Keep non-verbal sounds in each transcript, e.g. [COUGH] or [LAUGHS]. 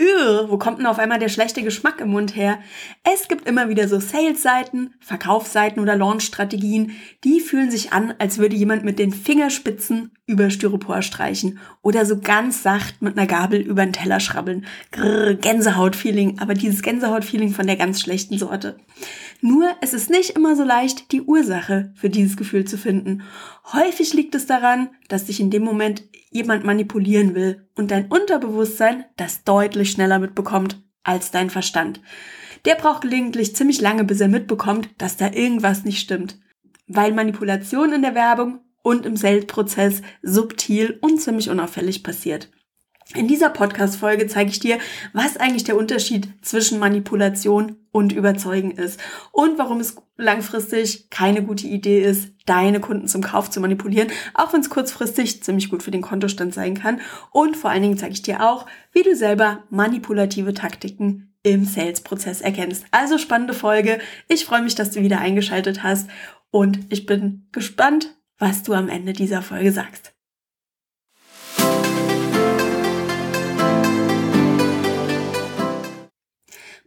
Ew, wo kommt denn auf einmal der schlechte Geschmack im Mund her? Es gibt immer wieder so Sales-Seiten, Verkaufsseiten oder Launch-Strategien, die fühlen sich an, als würde jemand mit den Fingerspitzen über Styropor streichen oder so ganz sacht mit einer Gabel über den Teller schrabbeln. Grrr, Gänsehaut-Feeling, aber dieses Gänsehaut-Feeling von der ganz schlechten Sorte. Nur es ist nicht immer so leicht, die Ursache für dieses Gefühl zu finden. Häufig liegt es daran, dass dich in dem Moment jemand manipulieren will und dein Unterbewusstsein das deutlich schneller mitbekommt als dein Verstand. Der braucht gelegentlich ziemlich lange, bis er mitbekommt, dass da irgendwas nicht stimmt. Weil Manipulation in der Werbung und im Sales-Prozess subtil und ziemlich unauffällig passiert. In dieser Podcast-Folge zeige ich dir, was eigentlich der Unterschied zwischen Manipulation und Überzeugen ist und warum es langfristig keine gute Idee ist, deine Kunden zum Kauf zu manipulieren, auch wenn es kurzfristig ziemlich gut für den Kontostand sein kann. Und vor allen Dingen zeige ich dir auch, wie du selber manipulative Taktiken im Sales-Prozess erkennst. Also spannende Folge. Ich freue mich, dass du wieder eingeschaltet hast und ich bin gespannt, was du am Ende dieser Folge sagst.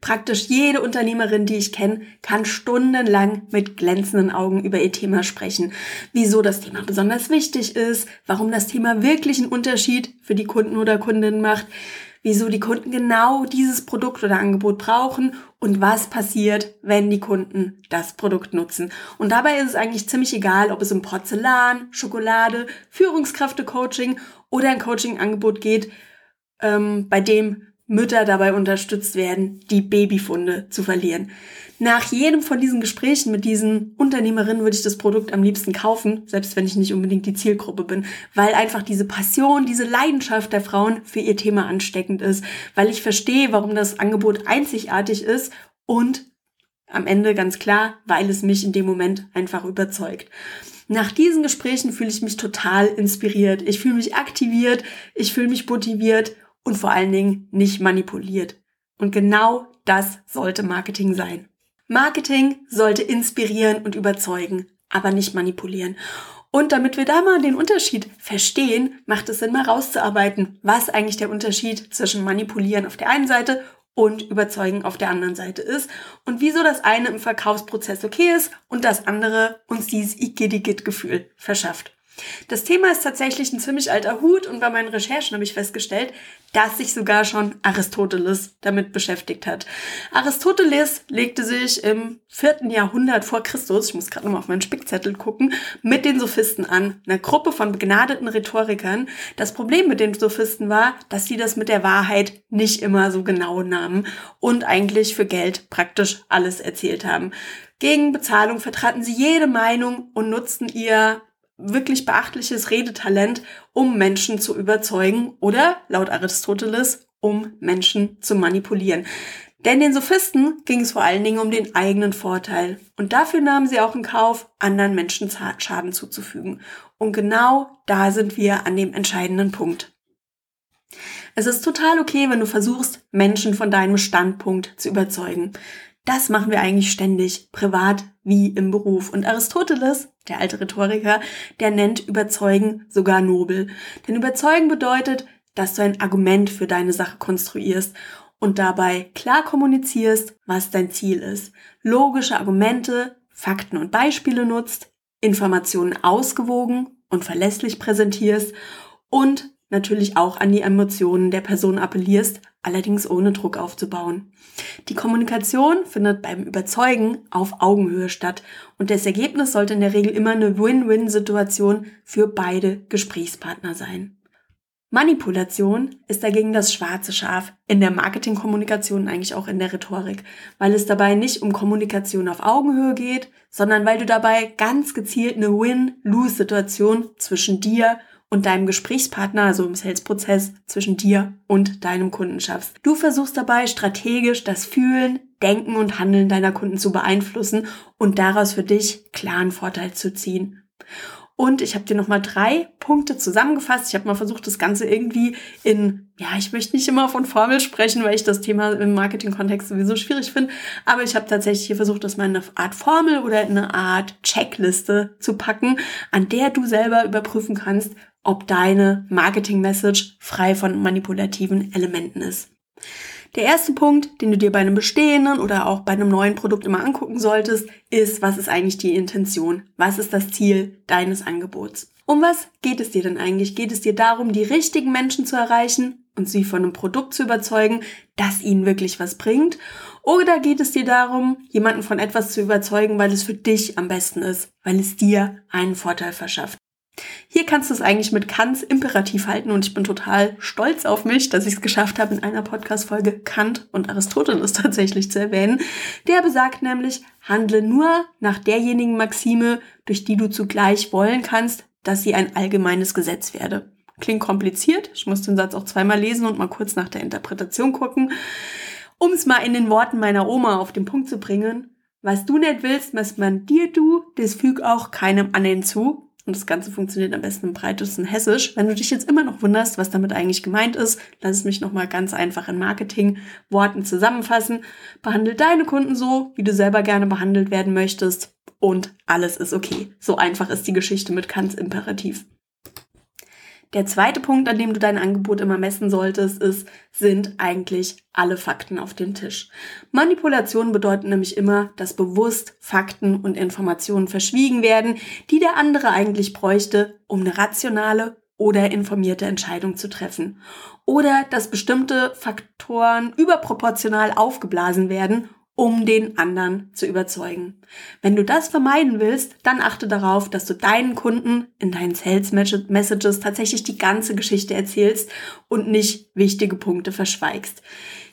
Praktisch jede Unternehmerin, die ich kenne, kann stundenlang mit glänzenden Augen über ihr Thema sprechen. Wieso das Thema besonders wichtig ist, warum das Thema wirklich einen Unterschied für die Kunden oder Kundinnen macht, wieso die Kunden genau dieses Produkt oder Angebot brauchen und was passiert, wenn die Kunden das Produkt nutzen. Und dabei ist es eigentlich ziemlich egal, ob es um Porzellan, Schokolade, Führungskräfte-Coaching oder ein Coaching-Angebot geht, ähm, bei dem Mütter dabei unterstützt werden, die Babyfunde zu verlieren. Nach jedem von diesen Gesprächen mit diesen Unternehmerinnen würde ich das Produkt am liebsten kaufen, selbst wenn ich nicht unbedingt die Zielgruppe bin, weil einfach diese Passion, diese Leidenschaft der Frauen für ihr Thema ansteckend ist, weil ich verstehe, warum das Angebot einzigartig ist und am Ende ganz klar, weil es mich in dem Moment einfach überzeugt. Nach diesen Gesprächen fühle ich mich total inspiriert. Ich fühle mich aktiviert, ich fühle mich motiviert und vor allen Dingen nicht manipuliert. Und genau das sollte Marketing sein. Marketing sollte inspirieren und überzeugen, aber nicht manipulieren. Und damit wir da mal den Unterschied verstehen, macht es Sinn, mal rauszuarbeiten, was eigentlich der Unterschied zwischen manipulieren auf der einen Seite und überzeugen auf der anderen Seite ist und wieso das eine im Verkaufsprozess okay ist und das andere uns dieses Igidigit-Gefühl verschafft. Das Thema ist tatsächlich ein ziemlich alter Hut und bei meinen Recherchen habe ich festgestellt, dass sich sogar schon Aristoteles damit beschäftigt hat. Aristoteles legte sich im vierten Jahrhundert vor Christus, ich muss gerade nochmal auf meinen Spickzettel gucken, mit den Sophisten an, einer Gruppe von begnadeten Rhetorikern. Das Problem mit den Sophisten war, dass sie das mit der Wahrheit nicht immer so genau nahmen und eigentlich für Geld praktisch alles erzählt haben. Gegen Bezahlung vertraten sie jede Meinung und nutzten ihr wirklich beachtliches Redetalent, um Menschen zu überzeugen oder, laut Aristoteles, um Menschen zu manipulieren. Denn den Sophisten ging es vor allen Dingen um den eigenen Vorteil. Und dafür nahmen sie auch in Kauf, anderen Menschen Schaden zuzufügen. Und genau da sind wir an dem entscheidenden Punkt. Es ist total okay, wenn du versuchst, Menschen von deinem Standpunkt zu überzeugen. Das machen wir eigentlich ständig, privat wie im Beruf. Und Aristoteles, der alte Rhetoriker, der nennt Überzeugen sogar nobel. Denn Überzeugen bedeutet, dass du ein Argument für deine Sache konstruierst und dabei klar kommunizierst, was dein Ziel ist. Logische Argumente, Fakten und Beispiele nutzt, Informationen ausgewogen und verlässlich präsentierst und natürlich auch an die Emotionen der Person appellierst, allerdings ohne Druck aufzubauen. Die Kommunikation findet beim Überzeugen auf Augenhöhe statt und das Ergebnis sollte in der Regel immer eine Win-Win-Situation für beide Gesprächspartner sein. Manipulation ist dagegen das schwarze Schaf in der Marketingkommunikation, eigentlich auch in der Rhetorik, weil es dabei nicht um Kommunikation auf Augenhöhe geht, sondern weil du dabei ganz gezielt eine Win-Lose-Situation zwischen dir und deinem Gesprächspartner, also im Sales-Prozess zwischen dir und deinem Kunden schaffst. Du versuchst dabei strategisch das Fühlen, Denken und Handeln deiner Kunden zu beeinflussen und daraus für dich klaren Vorteil zu ziehen. Und ich habe dir nochmal drei Punkte zusammengefasst. Ich habe mal versucht, das Ganze irgendwie in, ja, ich möchte nicht immer von Formel sprechen, weil ich das Thema im Marketing-Kontext sowieso schwierig finde. Aber ich habe tatsächlich hier versucht, das mal in eine Art Formel oder in eine Art Checkliste zu packen, an der du selber überprüfen kannst, ob deine Marketing-Message frei von manipulativen Elementen ist. Der erste Punkt, den du dir bei einem bestehenden oder auch bei einem neuen Produkt immer angucken solltest, ist, was ist eigentlich die Intention? Was ist das Ziel deines Angebots? Um was geht es dir denn eigentlich? Geht es dir darum, die richtigen Menschen zu erreichen und sie von einem Produkt zu überzeugen, das ihnen wirklich was bringt? Oder geht es dir darum, jemanden von etwas zu überzeugen, weil es für dich am besten ist, weil es dir einen Vorteil verschafft? Hier kannst du es eigentlich mit Kants Imperativ halten und ich bin total stolz auf mich, dass ich es geschafft habe, in einer Podcast-Folge Kant und Aristoteles [LAUGHS] tatsächlich zu erwähnen. Der besagt nämlich, handle nur nach derjenigen Maxime, durch die du zugleich wollen kannst, dass sie ein allgemeines Gesetz werde. Klingt kompliziert. Ich muss den Satz auch zweimal lesen und mal kurz nach der Interpretation gucken. Um es mal in den Worten meiner Oma auf den Punkt zu bringen. Was du nicht willst, was man dir du, das füg auch keinem anderen zu. Und das Ganze funktioniert am besten im breitesten Hessisch. Wenn du dich jetzt immer noch wunderst, was damit eigentlich gemeint ist, lass es mich nochmal ganz einfach in Marketing-Worten zusammenfassen. Behandle deine Kunden so, wie du selber gerne behandelt werden möchtest. Und alles ist okay. So einfach ist die Geschichte mit Kants Imperativ. Der zweite Punkt, an dem du dein Angebot immer messen solltest, ist, sind eigentlich alle Fakten auf dem Tisch. Manipulation bedeutet nämlich immer, dass bewusst Fakten und Informationen verschwiegen werden, die der andere eigentlich bräuchte, um eine rationale oder informierte Entscheidung zu treffen. Oder dass bestimmte Faktoren überproportional aufgeblasen werden, um den anderen zu überzeugen. Wenn du das vermeiden willst, dann achte darauf, dass du deinen Kunden in deinen Sales Messages tatsächlich die ganze Geschichte erzählst und nicht wichtige Punkte verschweigst.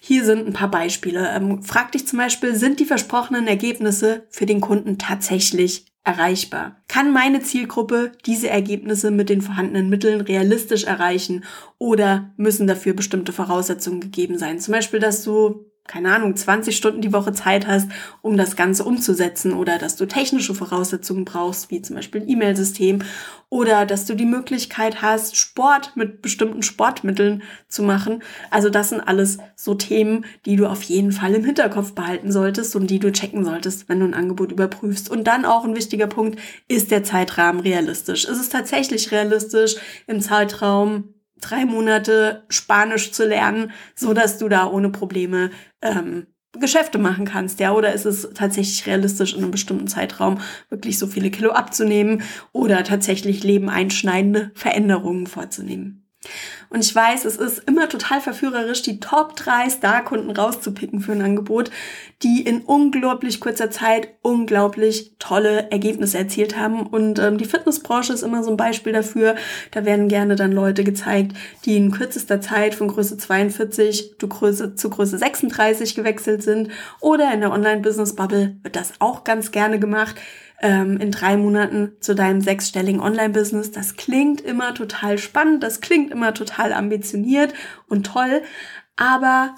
Hier sind ein paar Beispiele. Ähm, frag dich zum Beispiel, sind die versprochenen Ergebnisse für den Kunden tatsächlich erreichbar? Kann meine Zielgruppe diese Ergebnisse mit den vorhandenen Mitteln realistisch erreichen oder müssen dafür bestimmte Voraussetzungen gegeben sein? Zum Beispiel, dass du keine Ahnung, 20 Stunden die Woche Zeit hast, um das Ganze umzusetzen oder dass du technische Voraussetzungen brauchst, wie zum Beispiel ein E-Mail-System oder dass du die Möglichkeit hast, Sport mit bestimmten Sportmitteln zu machen. Also das sind alles so Themen, die du auf jeden Fall im Hinterkopf behalten solltest und die du checken solltest, wenn du ein Angebot überprüfst. Und dann auch ein wichtiger Punkt, ist der Zeitrahmen realistisch? Ist es tatsächlich realistisch im Zeitraum drei Monate Spanisch zu lernen, so dass du da ohne Probleme ähm, Geschäfte machen kannst, ja, oder ist es tatsächlich realistisch in einem bestimmten Zeitraum wirklich so viele Kilo abzunehmen oder tatsächlich Leben einschneidende Veränderungen vorzunehmen? Und ich weiß, es ist immer total verführerisch, die Top 3 Star-Kunden rauszupicken für ein Angebot, die in unglaublich kurzer Zeit unglaublich tolle Ergebnisse erzielt haben. Und ähm, die Fitnessbranche ist immer so ein Beispiel dafür. Da werden gerne dann Leute gezeigt, die in kürzester Zeit von Größe 42 zu Größe, zu Größe 36 gewechselt sind. Oder in der Online-Business-Bubble wird das auch ganz gerne gemacht ähm, in drei Monaten zu deinem sechsstelligen Online-Business. Das klingt immer total spannend, das klingt immer total ambitioniert und toll, aber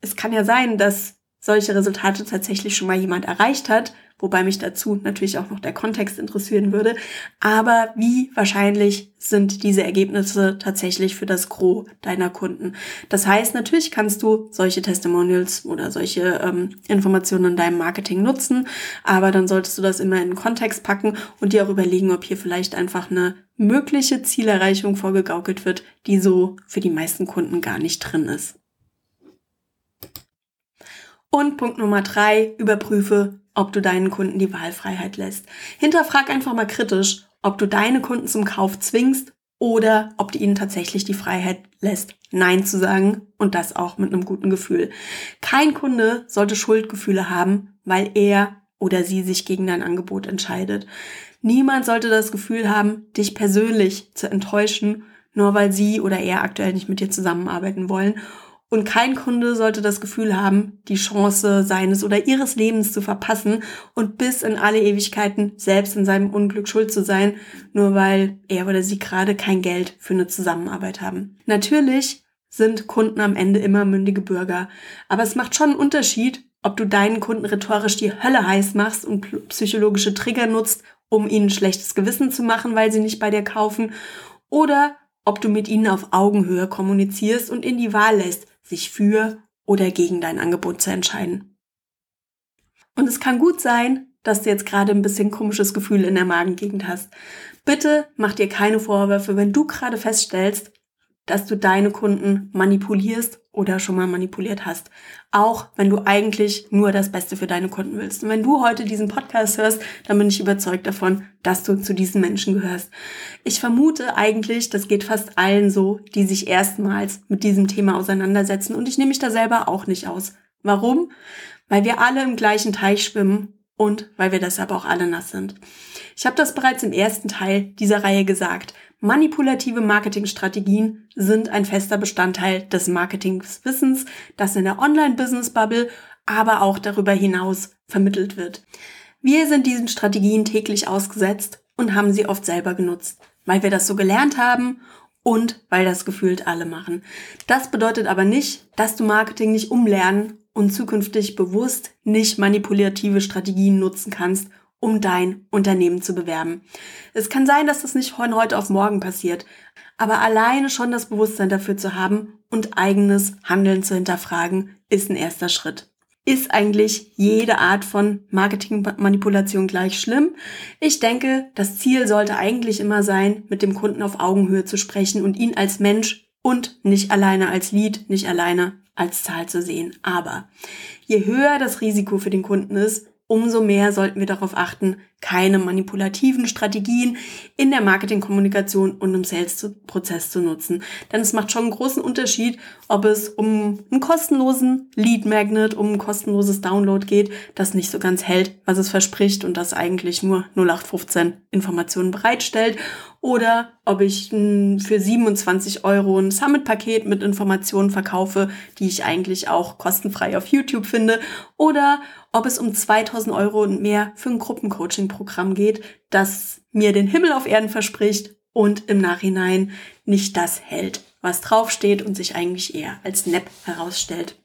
es kann ja sein, dass solche Resultate tatsächlich schon mal jemand erreicht hat wobei mich dazu natürlich auch noch der Kontext interessieren würde. Aber wie wahrscheinlich sind diese Ergebnisse tatsächlich für das Gros deiner Kunden? Das heißt, natürlich kannst du solche Testimonials oder solche ähm, Informationen in deinem Marketing nutzen, aber dann solltest du das immer in den Kontext packen und dir auch überlegen, ob hier vielleicht einfach eine mögliche Zielerreichung vorgegaukelt wird, die so für die meisten Kunden gar nicht drin ist. Und Punkt Nummer drei, überprüfe, ob du deinen Kunden die Wahlfreiheit lässt. Hinterfrag einfach mal kritisch, ob du deine Kunden zum Kauf zwingst oder ob du ihnen tatsächlich die Freiheit lässt, Nein zu sagen und das auch mit einem guten Gefühl. Kein Kunde sollte Schuldgefühle haben, weil er oder sie sich gegen dein Angebot entscheidet. Niemand sollte das Gefühl haben, dich persönlich zu enttäuschen, nur weil sie oder er aktuell nicht mit dir zusammenarbeiten wollen und kein Kunde sollte das Gefühl haben, die Chance seines oder ihres Lebens zu verpassen und bis in alle Ewigkeiten selbst in seinem Unglück schuld zu sein, nur weil er oder sie gerade kein Geld für eine Zusammenarbeit haben. Natürlich sind Kunden am Ende immer mündige Bürger, aber es macht schon einen Unterschied, ob du deinen Kunden rhetorisch die Hölle heiß machst und psychologische Trigger nutzt, um ihnen schlechtes Gewissen zu machen, weil sie nicht bei dir kaufen, oder ob du mit ihnen auf Augenhöhe kommunizierst und in die Wahl lässt, sich für oder gegen dein Angebot zu entscheiden. Und es kann gut sein, dass du jetzt gerade ein bisschen komisches Gefühl in der Magengegend hast. Bitte mach dir keine Vorwürfe, wenn du gerade feststellst, dass du deine Kunden manipulierst oder schon mal manipuliert hast. Auch wenn du eigentlich nur das Beste für deine Kunden willst. Und wenn du heute diesen Podcast hörst, dann bin ich überzeugt davon, dass du zu diesen Menschen gehörst. Ich vermute eigentlich, das geht fast allen so, die sich erstmals mit diesem Thema auseinandersetzen. Und ich nehme mich da selber auch nicht aus. Warum? Weil wir alle im gleichen Teich schwimmen und weil wir deshalb auch alle nass sind. Ich habe das bereits im ersten Teil dieser Reihe gesagt. Manipulative Marketingstrategien sind ein fester Bestandteil des Marketingwissens, das in der Online-Business-Bubble, aber auch darüber hinaus vermittelt wird. Wir sind diesen Strategien täglich ausgesetzt und haben sie oft selber genutzt, weil wir das so gelernt haben und weil das gefühlt alle machen. Das bedeutet aber nicht, dass du Marketing nicht umlernen und zukünftig bewusst nicht manipulative Strategien nutzen kannst, um dein Unternehmen zu bewerben. Es kann sein, dass das nicht von heute auf morgen passiert, aber alleine schon das Bewusstsein dafür zu haben und eigenes Handeln zu hinterfragen, ist ein erster Schritt. Ist eigentlich jede Art von Marketingmanipulation gleich schlimm? Ich denke, das Ziel sollte eigentlich immer sein, mit dem Kunden auf Augenhöhe zu sprechen und ihn als Mensch und nicht alleine als Lead, nicht alleine als Zahl zu sehen. Aber je höher das Risiko für den Kunden ist, umso mehr sollten wir darauf achten, keine manipulativen Strategien in der Marketingkommunikation und im Sales-Prozess zu nutzen. Denn es macht schon einen großen Unterschied, ob es um einen kostenlosen Lead Magnet, um ein kostenloses Download geht, das nicht so ganz hält, was es verspricht und das eigentlich nur 0815 Informationen bereitstellt oder ob ich für 27 Euro ein Summit-Paket mit Informationen verkaufe, die ich eigentlich auch kostenfrei auf YouTube finde, oder ob es um 2000 Euro und mehr für ein Gruppencoaching-Programm geht, das mir den Himmel auf Erden verspricht und im Nachhinein nicht das hält, was draufsteht und sich eigentlich eher als Nepp herausstellt.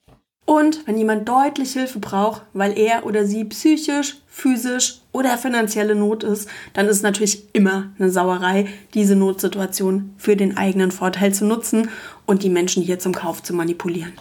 Und wenn jemand deutlich Hilfe braucht, weil er oder sie psychisch, physisch oder finanzielle Not ist, dann ist es natürlich immer eine Sauerei, diese Notsituation für den eigenen Vorteil zu nutzen und die Menschen hier zum Kauf zu manipulieren.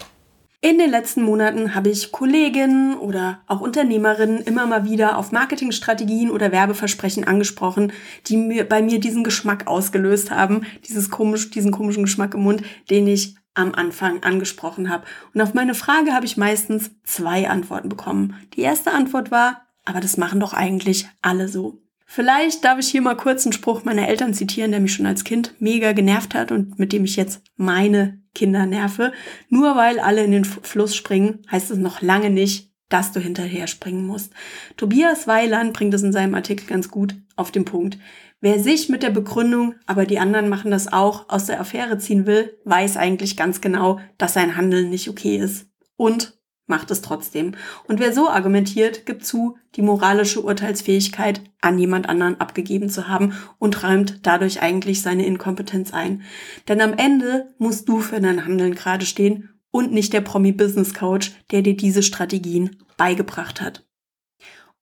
In den letzten Monaten habe ich Kolleginnen oder auch Unternehmerinnen immer mal wieder auf Marketingstrategien oder Werbeversprechen angesprochen, die mir, bei mir diesen Geschmack ausgelöst haben, dieses komisch, diesen komischen Geschmack im Mund, den ich am Anfang angesprochen habe. Und auf meine Frage habe ich meistens zwei Antworten bekommen. Die erste Antwort war, aber das machen doch eigentlich alle so. Vielleicht darf ich hier mal kurz einen Spruch meiner Eltern zitieren, der mich schon als Kind mega genervt hat und mit dem ich jetzt meine Kinder nerve. Nur weil alle in den Fluss springen, heißt es noch lange nicht, dass du hinterher springen musst. Tobias Weiland bringt es in seinem Artikel ganz gut auf den Punkt. Wer sich mit der Begründung, aber die anderen machen das auch, aus der Affäre ziehen will, weiß eigentlich ganz genau, dass sein Handeln nicht okay ist. Und macht es trotzdem. Und wer so argumentiert, gibt zu, die moralische Urteilsfähigkeit an jemand anderen abgegeben zu haben und räumt dadurch eigentlich seine Inkompetenz ein. Denn am Ende musst du für dein Handeln gerade stehen und nicht der Promi-Business-Coach, der dir diese Strategien beigebracht hat.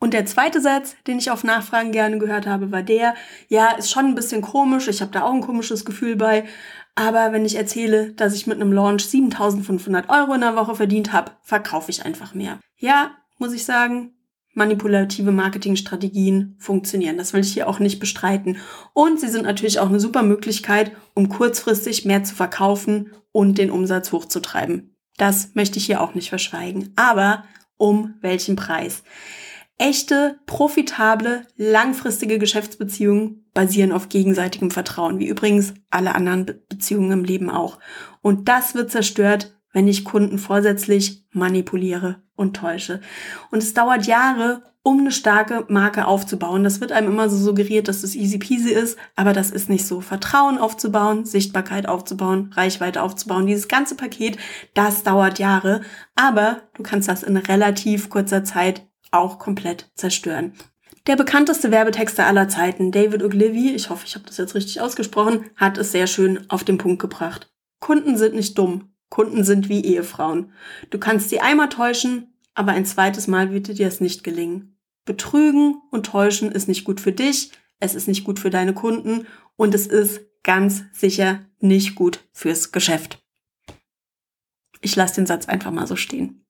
Und der zweite Satz, den ich auf Nachfragen gerne gehört habe, war der, ja, ist schon ein bisschen komisch, ich habe da auch ein komisches Gefühl bei, aber wenn ich erzähle, dass ich mit einem Launch 7500 Euro in der Woche verdient habe, verkaufe ich einfach mehr. Ja, muss ich sagen, manipulative Marketingstrategien funktionieren. Das will ich hier auch nicht bestreiten. Und sie sind natürlich auch eine super Möglichkeit, um kurzfristig mehr zu verkaufen und den Umsatz hochzutreiben. Das möchte ich hier auch nicht verschweigen. Aber um welchen Preis? Echte, profitable, langfristige Geschäftsbeziehungen basieren auf gegenseitigem Vertrauen, wie übrigens alle anderen Be Beziehungen im Leben auch. Und das wird zerstört, wenn ich Kunden vorsätzlich manipuliere und täusche. Und es dauert Jahre, um eine starke Marke aufzubauen. Das wird einem immer so suggeriert, dass es easy peasy ist, aber das ist nicht so. Vertrauen aufzubauen, Sichtbarkeit aufzubauen, Reichweite aufzubauen, dieses ganze Paket, das dauert Jahre, aber du kannst das in relativ kurzer Zeit auch komplett zerstören. Der bekannteste Werbetexter aller Zeiten, David Ogilvy, ich hoffe, ich habe das jetzt richtig ausgesprochen, hat es sehr schön auf den Punkt gebracht. Kunden sind nicht dumm. Kunden sind wie Ehefrauen. Du kannst sie einmal täuschen, aber ein zweites Mal wird dir es nicht gelingen. Betrügen und täuschen ist nicht gut für dich, es ist nicht gut für deine Kunden und es ist ganz sicher nicht gut fürs Geschäft. Ich lasse den Satz einfach mal so stehen.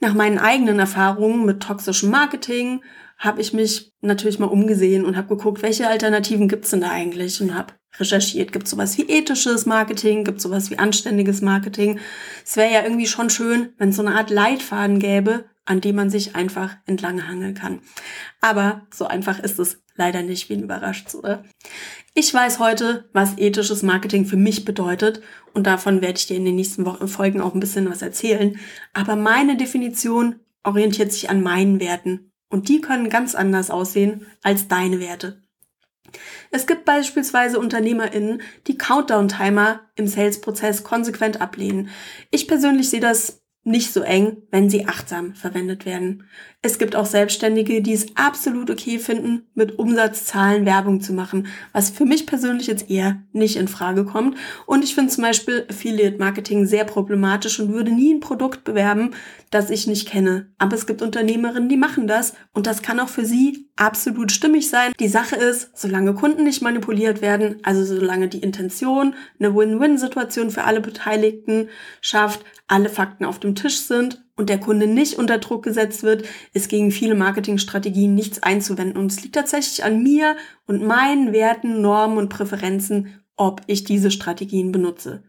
Nach meinen eigenen Erfahrungen mit toxischem Marketing habe ich mich natürlich mal umgesehen und habe geguckt, welche Alternativen gibt's denn da eigentlich und habe recherchiert. Gibt sowas wie ethisches Marketing, gibt sowas wie anständiges Marketing. Es wäre ja irgendwie schon schön, wenn es so eine Art Leitfaden gäbe, an dem man sich einfach entlanghangeln kann. Aber so einfach ist es leider nicht, wie überrascht, oder? Ich weiß heute, was ethisches Marketing für mich bedeutet und davon werde ich dir in den nächsten Wochen, Folgen auch ein bisschen was erzählen. Aber meine Definition orientiert sich an meinen Werten und die können ganz anders aussehen als deine Werte. Es gibt beispielsweise UnternehmerInnen, die Countdown-Timer im Sales-Prozess konsequent ablehnen. Ich persönlich sehe das nicht so eng, wenn sie achtsam verwendet werden. Es gibt auch Selbstständige, die es absolut okay finden, mit Umsatzzahlen Werbung zu machen, was für mich persönlich jetzt eher nicht in Frage kommt. Und ich finde zum Beispiel Affiliate Marketing sehr problematisch und würde nie ein Produkt bewerben, das ich nicht kenne. Aber es gibt Unternehmerinnen, die machen das und das kann auch für sie absolut stimmig sein. Die Sache ist, solange Kunden nicht manipuliert werden, also solange die Intention eine Win-Win-Situation für alle Beteiligten schafft, alle Fakten auf dem Tisch sind und der Kunde nicht unter Druck gesetzt wird, ist gegen viele Marketingstrategien nichts einzuwenden. Und es liegt tatsächlich an mir und meinen Werten, Normen und Präferenzen, ob ich diese Strategien benutze.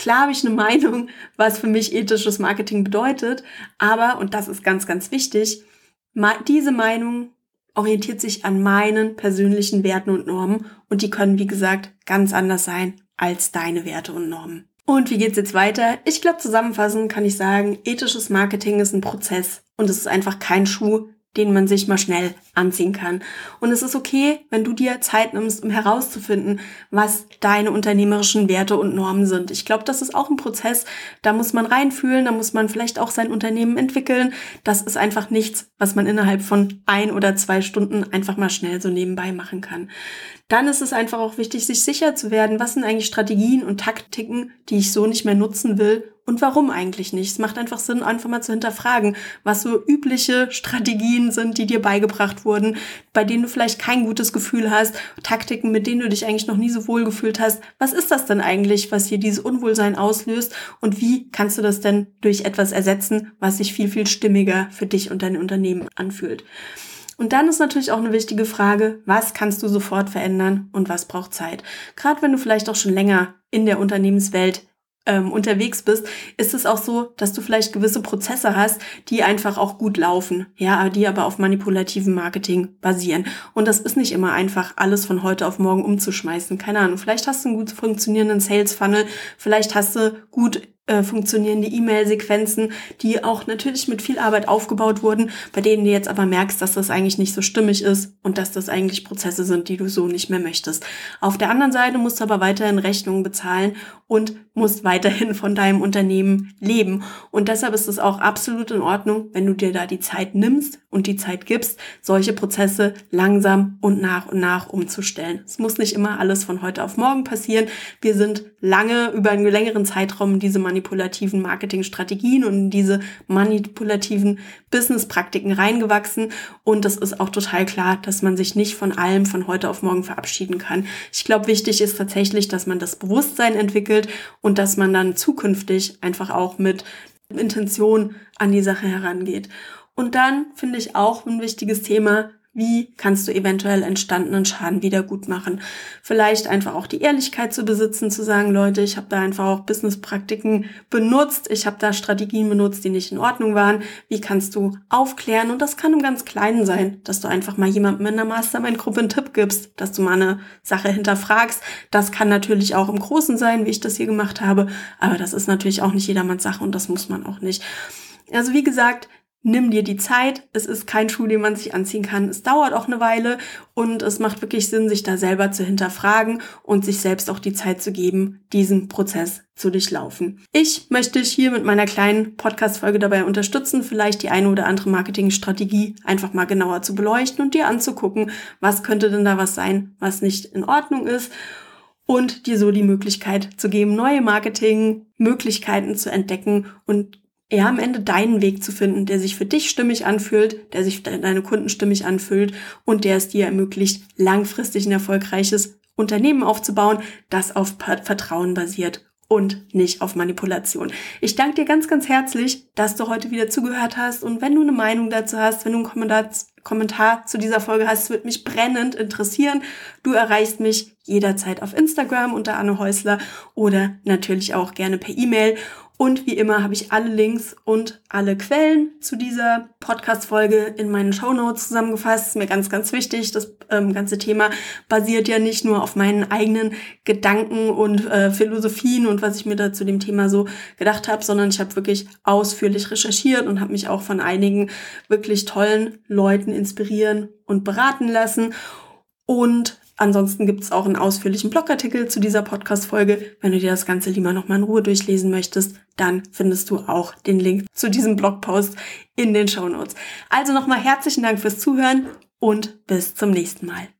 Klar habe ich eine Meinung, was für mich ethisches Marketing bedeutet, aber, und das ist ganz, ganz wichtig, diese Meinung orientiert sich an meinen persönlichen Werten und Normen und die können, wie gesagt, ganz anders sein als deine Werte und Normen. Und wie geht's jetzt weiter? Ich glaube, zusammenfassend kann ich sagen, ethisches Marketing ist ein Prozess und es ist einfach kein Schuh, den man sich mal schnell anziehen kann. Und es ist okay, wenn du dir Zeit nimmst, um herauszufinden, was deine unternehmerischen Werte und Normen sind. Ich glaube, das ist auch ein Prozess, da muss man reinfühlen, da muss man vielleicht auch sein Unternehmen entwickeln. Das ist einfach nichts, was man innerhalb von ein oder zwei Stunden einfach mal schnell so nebenbei machen kann. Dann ist es einfach auch wichtig, sich sicher zu werden, was sind eigentlich Strategien und Taktiken, die ich so nicht mehr nutzen will und warum eigentlich nicht. Es macht einfach Sinn, einfach mal zu hinterfragen, was so übliche Strategien sind, die dir beigebracht wurden, bei denen du vielleicht kein gutes Gefühl hast, Taktiken, mit denen du dich eigentlich noch nie so wohl gefühlt hast. Was ist das denn eigentlich, was hier dieses Unwohlsein auslöst und wie kannst du das denn durch etwas ersetzen, was sich viel, viel stimmiger für dich und dein Unternehmen anfühlt? Und dann ist natürlich auch eine wichtige Frage, was kannst du sofort verändern und was braucht Zeit? Gerade wenn du vielleicht auch schon länger in der Unternehmenswelt ähm, unterwegs bist, ist es auch so, dass du vielleicht gewisse Prozesse hast, die einfach auch gut laufen, ja, die aber auf manipulativen Marketing basieren. Und das ist nicht immer einfach, alles von heute auf morgen umzuschmeißen. Keine Ahnung. Vielleicht hast du einen gut funktionierenden Sales Funnel, vielleicht hast du gut äh, funktionierende E-Mail-Sequenzen, die auch natürlich mit viel Arbeit aufgebaut wurden, bei denen du jetzt aber merkst, dass das eigentlich nicht so stimmig ist und dass das eigentlich Prozesse sind, die du so nicht mehr möchtest. Auf der anderen Seite musst du aber weiterhin Rechnungen bezahlen und musst weiterhin von deinem Unternehmen leben. Und deshalb ist es auch absolut in Ordnung, wenn du dir da die Zeit nimmst und die Zeit gibst, solche Prozesse langsam und nach und nach umzustellen. Es muss nicht immer alles von heute auf morgen passieren. Wir sind lange über einen längeren Zeitraum diese manipulativen Marketingstrategien und diese manipulativen Businesspraktiken reingewachsen. Und es ist auch total klar, dass man sich nicht von allem von heute auf morgen verabschieden kann. Ich glaube, wichtig ist tatsächlich, dass man das Bewusstsein entwickelt und dass man dann zukünftig einfach auch mit Intention an die Sache herangeht. Und dann finde ich auch ein wichtiges Thema, wie kannst du eventuell entstandenen Schaden wieder gut machen? Vielleicht einfach auch die Ehrlichkeit zu besitzen, zu sagen, Leute, ich habe da einfach auch Businesspraktiken benutzt, ich habe da Strategien benutzt, die nicht in Ordnung waren. Wie kannst du aufklären? Und das kann im ganz Kleinen sein, dass du einfach mal jemandem in der Mastermind-Gruppe einen Tipp gibst, dass du mal eine Sache hinterfragst. Das kann natürlich auch im Großen sein, wie ich das hier gemacht habe, aber das ist natürlich auch nicht jedermanns Sache und das muss man auch nicht. Also wie gesagt, nimm dir die Zeit. Es ist kein Schuh, den man sich anziehen kann. Es dauert auch eine Weile und es macht wirklich Sinn, sich da selber zu hinterfragen und sich selbst auch die Zeit zu geben, diesen Prozess zu durchlaufen. Ich möchte dich hier mit meiner kleinen Podcast-Folge dabei unterstützen, vielleicht die eine oder andere Marketingstrategie einfach mal genauer zu beleuchten und dir anzugucken, was könnte denn da was sein, was nicht in Ordnung ist und dir so die Möglichkeit zu geben, neue Marketingmöglichkeiten zu entdecken und ja, am Ende deinen Weg zu finden, der sich für dich stimmig anfühlt, der sich für deine Kunden stimmig anfühlt und der es dir ermöglicht, langfristig ein erfolgreiches Unternehmen aufzubauen, das auf Vertrauen basiert und nicht auf Manipulation. Ich danke dir ganz, ganz herzlich, dass du heute wieder zugehört hast und wenn du eine Meinung dazu hast, wenn du einen Kommentar Kommentar zu dieser Folge hast, wird mich brennend interessieren. Du erreichst mich jederzeit auf Instagram unter Anne Häusler oder natürlich auch gerne per E-Mail. Und wie immer habe ich alle Links und alle Quellen zu dieser Podcast-Folge in meinen Show Notes zusammengefasst. Ist mir ganz, ganz wichtig. Das ähm, ganze Thema basiert ja nicht nur auf meinen eigenen Gedanken und äh, Philosophien und was ich mir da zu dem Thema so gedacht habe, sondern ich habe wirklich ausführlich recherchiert und habe mich auch von einigen wirklich tollen Leuten inspirieren und beraten lassen. Und Ansonsten gibt es auch einen ausführlichen Blogartikel zu dieser Podcast-Folge. Wenn du dir das Ganze lieber nochmal in Ruhe durchlesen möchtest, dann findest du auch den Link zu diesem Blogpost in den Show Notes. Also nochmal herzlichen Dank fürs Zuhören und bis zum nächsten Mal.